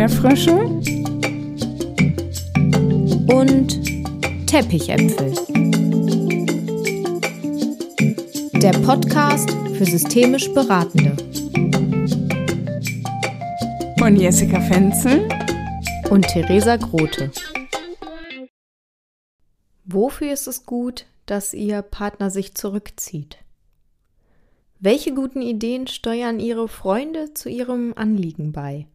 Erdbeerfrösche und Teppichäpfel. Der Podcast für systemisch Beratende. Von Jessica Fenzel und Theresa Grote. Wofür ist es gut, dass Ihr Partner sich zurückzieht? Welche guten Ideen steuern Ihre Freunde zu Ihrem Anliegen bei?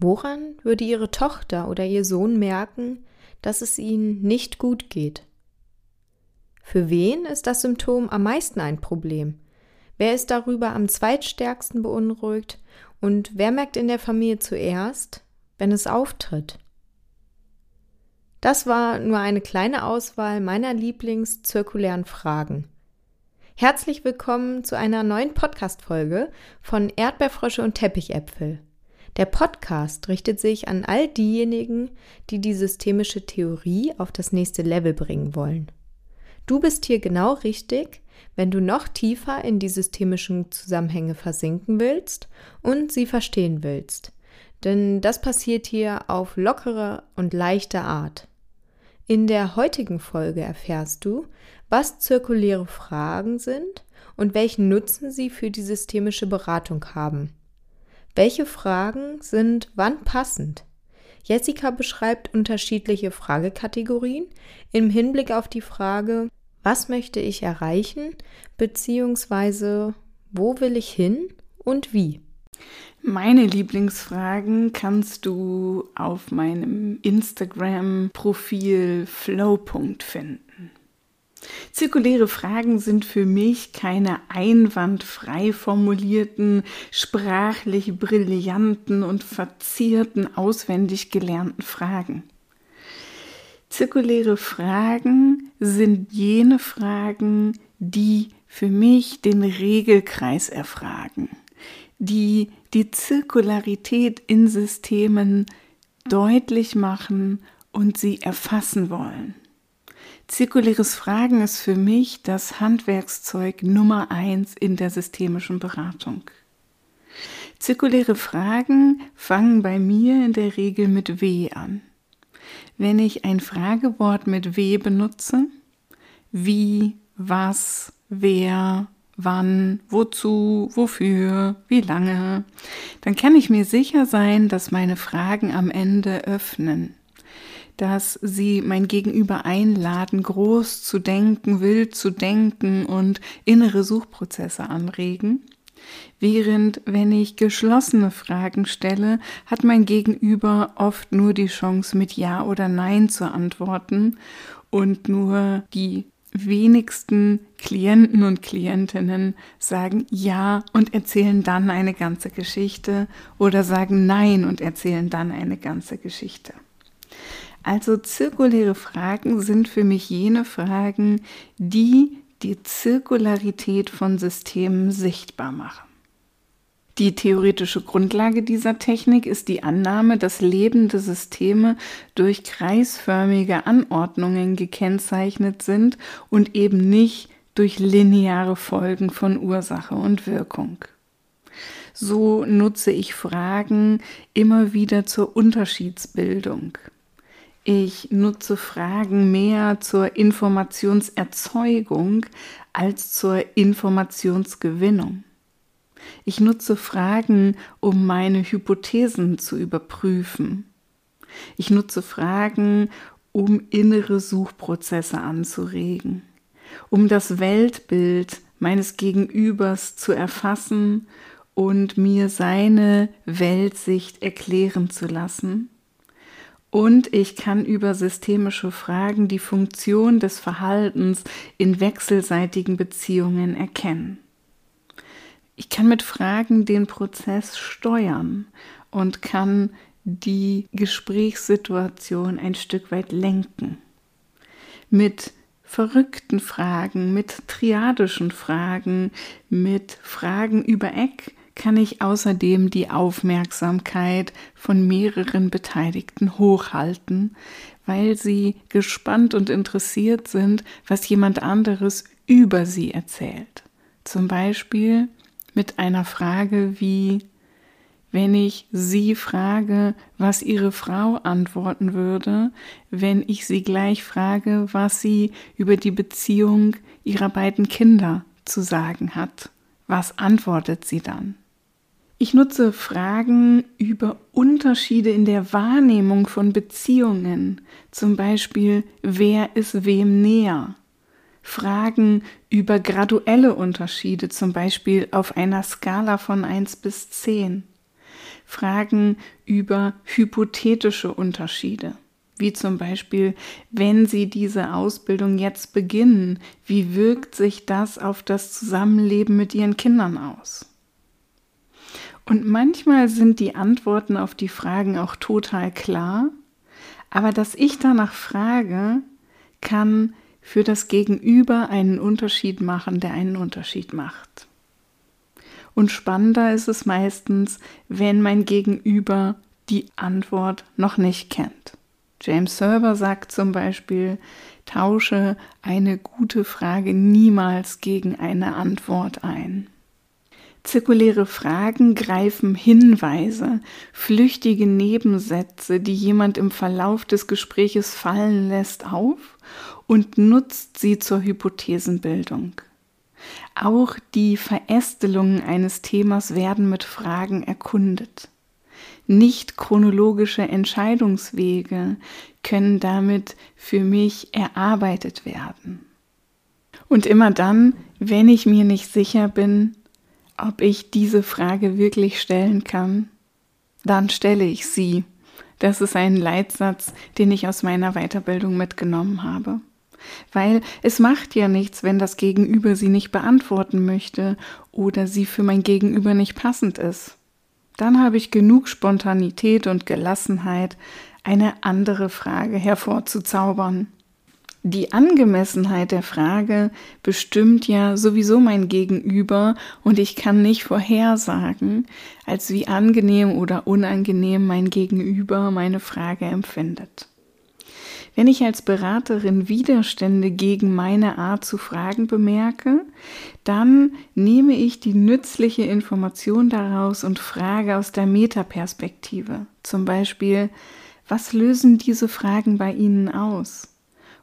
Woran würde Ihre Tochter oder Ihr Sohn merken, dass es Ihnen nicht gut geht? Für wen ist das Symptom am meisten ein Problem? Wer ist darüber am zweitstärksten beunruhigt und wer merkt in der Familie zuerst, wenn es auftritt? Das war nur eine kleine Auswahl meiner Lieblingszirkulären Fragen. Herzlich willkommen zu einer neuen Podcast-Folge von Erdbeerfrösche und Teppichäpfel. Der Podcast richtet sich an all diejenigen, die die systemische Theorie auf das nächste Level bringen wollen. Du bist hier genau richtig, wenn du noch tiefer in die systemischen Zusammenhänge versinken willst und sie verstehen willst. Denn das passiert hier auf lockere und leichte Art. In der heutigen Folge erfährst du, was zirkuläre Fragen sind und welchen Nutzen sie für die systemische Beratung haben. Welche Fragen sind wann passend? Jessica beschreibt unterschiedliche Fragekategorien im Hinblick auf die Frage, was möchte ich erreichen, beziehungsweise wo will ich hin und wie. Meine Lieblingsfragen kannst du auf meinem Instagram-Profil Flow. finden. Zirkuläre Fragen sind für mich keine einwandfrei formulierten, sprachlich brillanten und verzierten, auswendig gelernten Fragen. Zirkuläre Fragen sind jene Fragen, die für mich den Regelkreis erfragen, die die Zirkularität in Systemen deutlich machen und sie erfassen wollen. Zirkuläres Fragen ist für mich das Handwerkszeug Nummer eins in der systemischen Beratung. Zirkuläre Fragen fangen bei mir in der Regel mit W an. Wenn ich ein Fragewort mit W benutze, wie, was, wer, wann, wozu, wofür, wie lange, dann kann ich mir sicher sein, dass meine Fragen am Ende öffnen, dass sie mein Gegenüber einladen, groß zu denken, wild zu denken und innere Suchprozesse anregen. Während wenn ich geschlossene Fragen stelle, hat mein Gegenüber oft nur die Chance, mit Ja oder Nein zu antworten und nur die wenigsten Klienten und Klientinnen sagen Ja und erzählen dann eine ganze Geschichte oder sagen Nein und erzählen dann eine ganze Geschichte. Also zirkuläre Fragen sind für mich jene Fragen, die die Zirkularität von Systemen sichtbar machen. Die theoretische Grundlage dieser Technik ist die Annahme, dass lebende Systeme durch kreisförmige Anordnungen gekennzeichnet sind und eben nicht durch lineare Folgen von Ursache und Wirkung. So nutze ich Fragen immer wieder zur Unterschiedsbildung. Ich nutze Fragen mehr zur Informationserzeugung als zur Informationsgewinnung. Ich nutze Fragen, um meine Hypothesen zu überprüfen. Ich nutze Fragen, um innere Suchprozesse anzuregen, um das Weltbild meines Gegenübers zu erfassen und mir seine Weltsicht erklären zu lassen. Und ich kann über systemische Fragen die Funktion des Verhaltens in wechselseitigen Beziehungen erkennen. Ich kann mit Fragen den Prozess steuern und kann die Gesprächssituation ein Stück weit lenken. Mit verrückten Fragen, mit triadischen Fragen, mit Fragen über Eck kann ich außerdem die Aufmerksamkeit von mehreren Beteiligten hochhalten, weil sie gespannt und interessiert sind, was jemand anderes über sie erzählt. Zum Beispiel mit einer Frage wie wenn ich sie frage, was ihre Frau antworten würde, wenn ich sie gleich frage, was sie über die Beziehung ihrer beiden Kinder zu sagen hat. Was antwortet sie dann? Ich nutze Fragen über Unterschiede in der Wahrnehmung von Beziehungen, zum Beispiel wer ist wem näher. Fragen über graduelle Unterschiede, zum Beispiel auf einer Skala von 1 bis 10. Fragen über hypothetische Unterschiede, wie zum Beispiel, wenn Sie diese Ausbildung jetzt beginnen, wie wirkt sich das auf das Zusammenleben mit Ihren Kindern aus? Und manchmal sind die Antworten auf die Fragen auch total klar, aber dass ich danach frage, kann für das Gegenüber einen Unterschied machen, der einen Unterschied macht. Und spannender ist es meistens, wenn mein Gegenüber die Antwort noch nicht kennt. James Server sagt zum Beispiel, tausche eine gute Frage niemals gegen eine Antwort ein. Zirkuläre Fragen greifen Hinweise, flüchtige Nebensätze, die jemand im Verlauf des Gespräches fallen lässt, auf und nutzt sie zur Hypothesenbildung. Auch die Verästelungen eines Themas werden mit Fragen erkundet. Nicht chronologische Entscheidungswege können damit für mich erarbeitet werden. Und immer dann, wenn ich mir nicht sicher bin, ob ich diese Frage wirklich stellen kann, dann stelle ich sie. Das ist ein Leitsatz, den ich aus meiner Weiterbildung mitgenommen habe. Weil es macht ja nichts, wenn das Gegenüber sie nicht beantworten möchte oder sie für mein Gegenüber nicht passend ist. Dann habe ich genug Spontanität und Gelassenheit, eine andere Frage hervorzuzaubern. Die Angemessenheit der Frage bestimmt ja sowieso mein Gegenüber und ich kann nicht vorhersagen, als wie angenehm oder unangenehm mein Gegenüber meine Frage empfindet. Wenn ich als Beraterin Widerstände gegen meine Art zu fragen bemerke, dann nehme ich die nützliche Information daraus und frage aus der Metaperspektive. Zum Beispiel, was lösen diese Fragen bei Ihnen aus?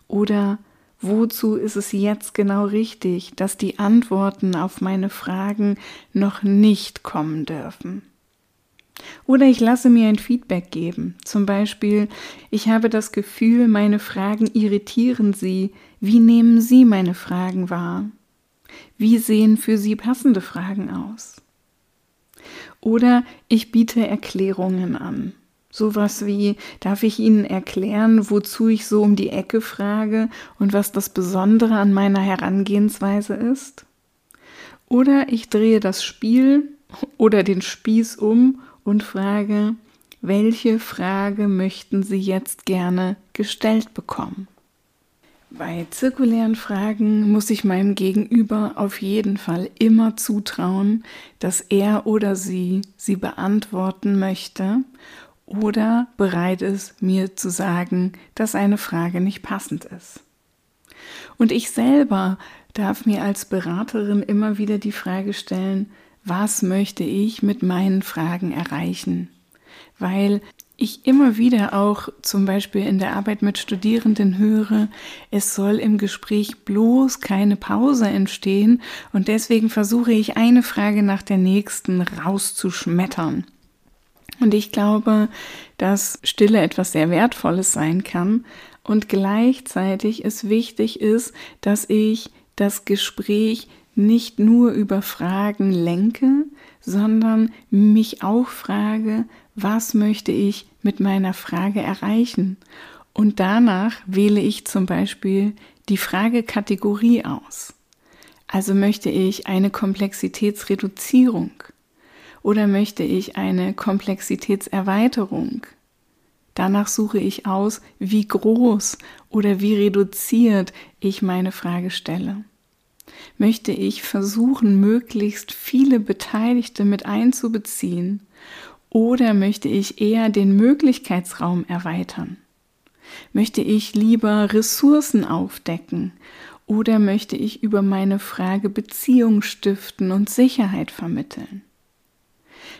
Oder wozu ist es jetzt genau richtig, dass die Antworten auf meine Fragen noch nicht kommen dürfen? Oder ich lasse mir ein Feedback geben. Zum Beispiel, ich habe das Gefühl, meine Fragen irritieren Sie. Wie nehmen Sie meine Fragen wahr? Wie sehen für Sie passende Fragen aus? Oder ich biete Erklärungen an. Sowas wie, darf ich Ihnen erklären, wozu ich so um die Ecke frage und was das Besondere an meiner Herangehensweise ist? Oder ich drehe das Spiel oder den Spieß um und frage, welche Frage möchten Sie jetzt gerne gestellt bekommen? Bei zirkulären Fragen muss ich meinem Gegenüber auf jeden Fall immer zutrauen, dass er oder sie sie beantworten möchte oder bereit ist, mir zu sagen, dass eine Frage nicht passend ist. Und ich selber darf mir als Beraterin immer wieder die Frage stellen, was möchte ich mit meinen Fragen erreichen? Weil ich immer wieder auch zum Beispiel in der Arbeit mit Studierenden höre, es soll im Gespräch bloß keine Pause entstehen und deswegen versuche ich eine Frage nach der nächsten rauszuschmettern. Und ich glaube, dass Stille etwas sehr Wertvolles sein kann und gleichzeitig es wichtig ist, dass ich das Gespräch nicht nur über Fragen lenke, sondern mich auch frage, was möchte ich mit meiner Frage erreichen? Und danach wähle ich zum Beispiel die Fragekategorie aus. Also möchte ich eine Komplexitätsreduzierung oder möchte ich eine Komplexitätserweiterung? Danach suche ich aus, wie groß oder wie reduziert ich meine Frage stelle möchte ich versuchen, möglichst viele Beteiligte mit einzubeziehen oder möchte ich eher den Möglichkeitsraum erweitern? Möchte ich lieber Ressourcen aufdecken oder möchte ich über meine Frage Beziehung stiften und Sicherheit vermitteln?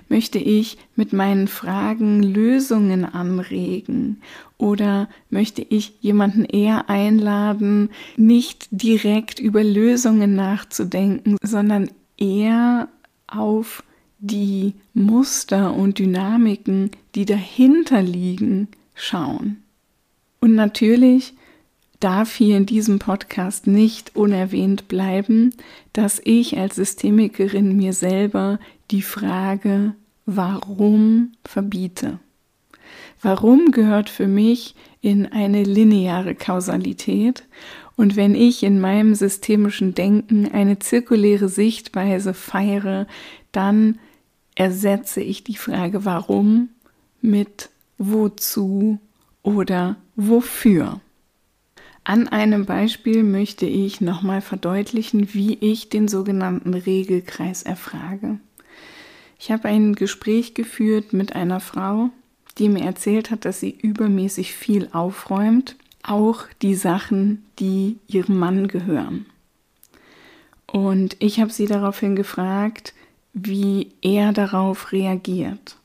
Möchte ich mit meinen Fragen Lösungen anregen? Oder möchte ich jemanden eher einladen, nicht direkt über Lösungen nachzudenken, sondern eher auf die Muster und Dynamiken, die dahinter liegen, schauen. Und natürlich darf hier in diesem Podcast nicht unerwähnt bleiben, dass ich als Systemikerin mir selber die Frage, warum verbiete. Warum gehört für mich in eine lineare Kausalität und wenn ich in meinem systemischen Denken eine zirkuläre Sichtweise feiere, dann ersetze ich die Frage warum mit wozu oder wofür. An einem Beispiel möchte ich nochmal verdeutlichen, wie ich den sogenannten Regelkreis erfrage. Ich habe ein Gespräch geführt mit einer Frau, die mir erzählt hat, dass sie übermäßig viel aufräumt, auch die Sachen, die ihrem Mann gehören. Und ich habe sie daraufhin gefragt, wie er darauf reagiert.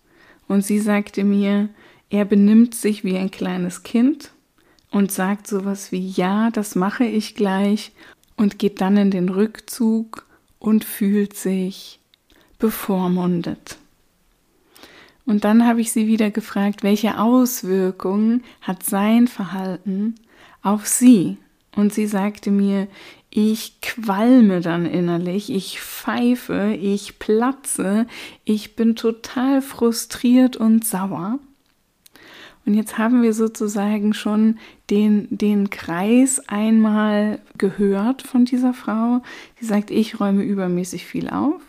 Und sie sagte mir, er benimmt sich wie ein kleines Kind und sagt sowas wie Ja, das mache ich gleich und geht dann in den Rückzug und fühlt sich bevormundet. Und dann habe ich sie wieder gefragt, welche Auswirkungen hat sein Verhalten auf sie? Und sie sagte mir, ich qualme dann innerlich, ich pfeife, ich platze, ich bin total frustriert und sauer. Und jetzt haben wir sozusagen schon den, den Kreis einmal gehört von dieser Frau, die sagt, ich räume übermäßig viel auf.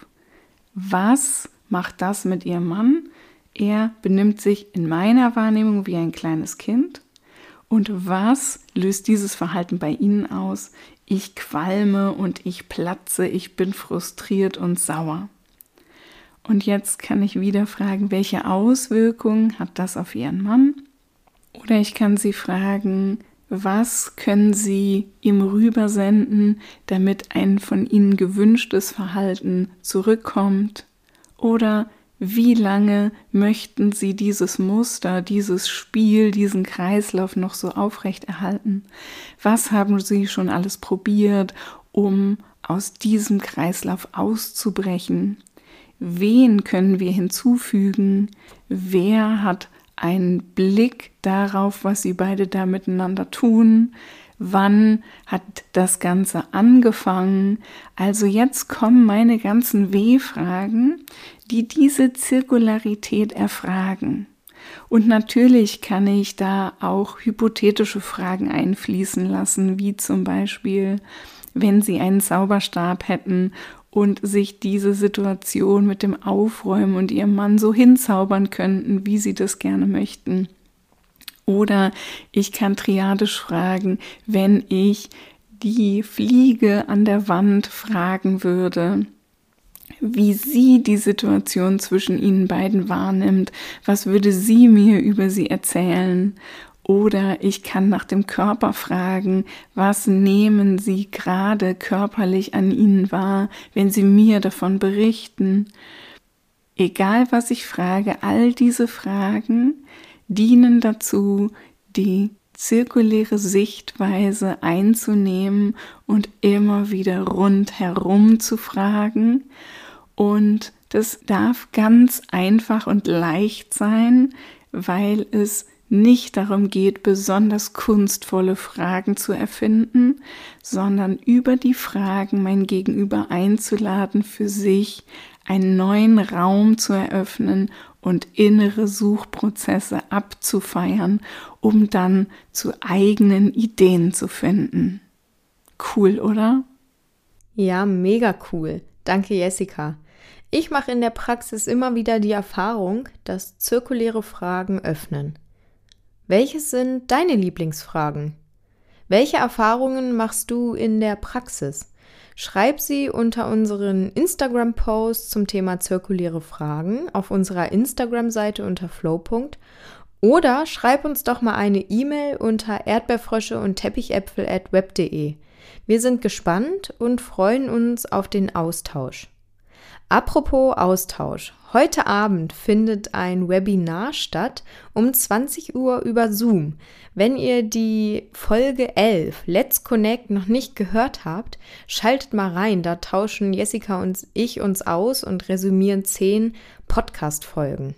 Was macht das mit ihrem Mann? Er benimmt sich in meiner Wahrnehmung wie ein kleines Kind. Und was löst dieses Verhalten bei Ihnen aus? Ich qualme und ich platze, ich bin frustriert und sauer. Und jetzt kann ich wieder fragen, welche Auswirkungen hat das auf Ihren Mann? Oder ich kann Sie fragen, was können Sie ihm rübersenden, damit ein von Ihnen gewünschtes Verhalten zurückkommt? Oder wie lange möchten Sie dieses Muster, dieses Spiel, diesen Kreislauf noch so aufrechterhalten? Was haben Sie schon alles probiert, um aus diesem Kreislauf auszubrechen? Wen können wir hinzufügen? Wer hat einen Blick darauf, was Sie beide da miteinander tun? Wann hat das Ganze angefangen? Also jetzt kommen meine ganzen W-Fragen, die diese Zirkularität erfragen. Und natürlich kann ich da auch hypothetische Fragen einfließen lassen, wie zum Beispiel, wenn Sie einen Zauberstab hätten und sich diese Situation mit dem Aufräumen und Ihrem Mann so hinzaubern könnten, wie Sie das gerne möchten. Oder ich kann triadisch fragen, wenn ich die Fliege an der Wand fragen würde, wie sie die Situation zwischen ihnen beiden wahrnimmt, was würde sie mir über sie erzählen. Oder ich kann nach dem Körper fragen, was nehmen Sie gerade körperlich an Ihnen wahr, wenn Sie mir davon berichten. Egal was ich frage, all diese Fragen dienen dazu, die zirkuläre Sichtweise einzunehmen und immer wieder rundherum zu fragen und das darf ganz einfach und leicht sein, weil es nicht darum geht, besonders kunstvolle Fragen zu erfinden, sondern über die Fragen mein Gegenüber einzuladen, für sich einen neuen Raum zu eröffnen und innere Suchprozesse abzufeiern, um dann zu eigenen Ideen zu finden. Cool, oder? Ja, mega cool. Danke, Jessica. Ich mache in der Praxis immer wieder die Erfahrung, dass zirkuläre Fragen öffnen. Welches sind deine Lieblingsfragen? Welche Erfahrungen machst du in der Praxis? Schreib sie unter unseren Instagram-Posts zum Thema zirkuläre Fragen auf unserer Instagram-Seite unter Flow. Oder schreib uns doch mal eine E-Mail unter erdbeerfrösche und teppichäpfel at web.de. Wir sind gespannt und freuen uns auf den Austausch. Apropos Austausch. Heute Abend findet ein Webinar statt um 20 Uhr über Zoom. Wenn ihr die Folge 11 Let's Connect noch nicht gehört habt, schaltet mal rein. Da tauschen Jessica und ich uns aus und resümieren 10 Podcast-Folgen.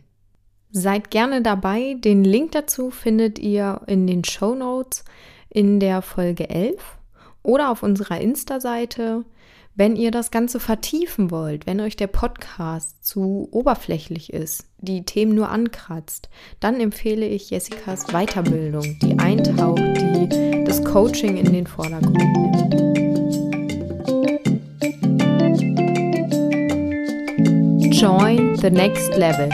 Seid gerne dabei. Den Link dazu findet ihr in den Show Notes in der Folge 11 oder auf unserer Insta-Seite. Wenn ihr das Ganze vertiefen wollt, wenn euch der Podcast zu oberflächlich ist, die Themen nur ankratzt, dann empfehle ich Jessicas Weiterbildung, die eintaucht, die das Coaching in den Vordergrund nimmt. Join the next level.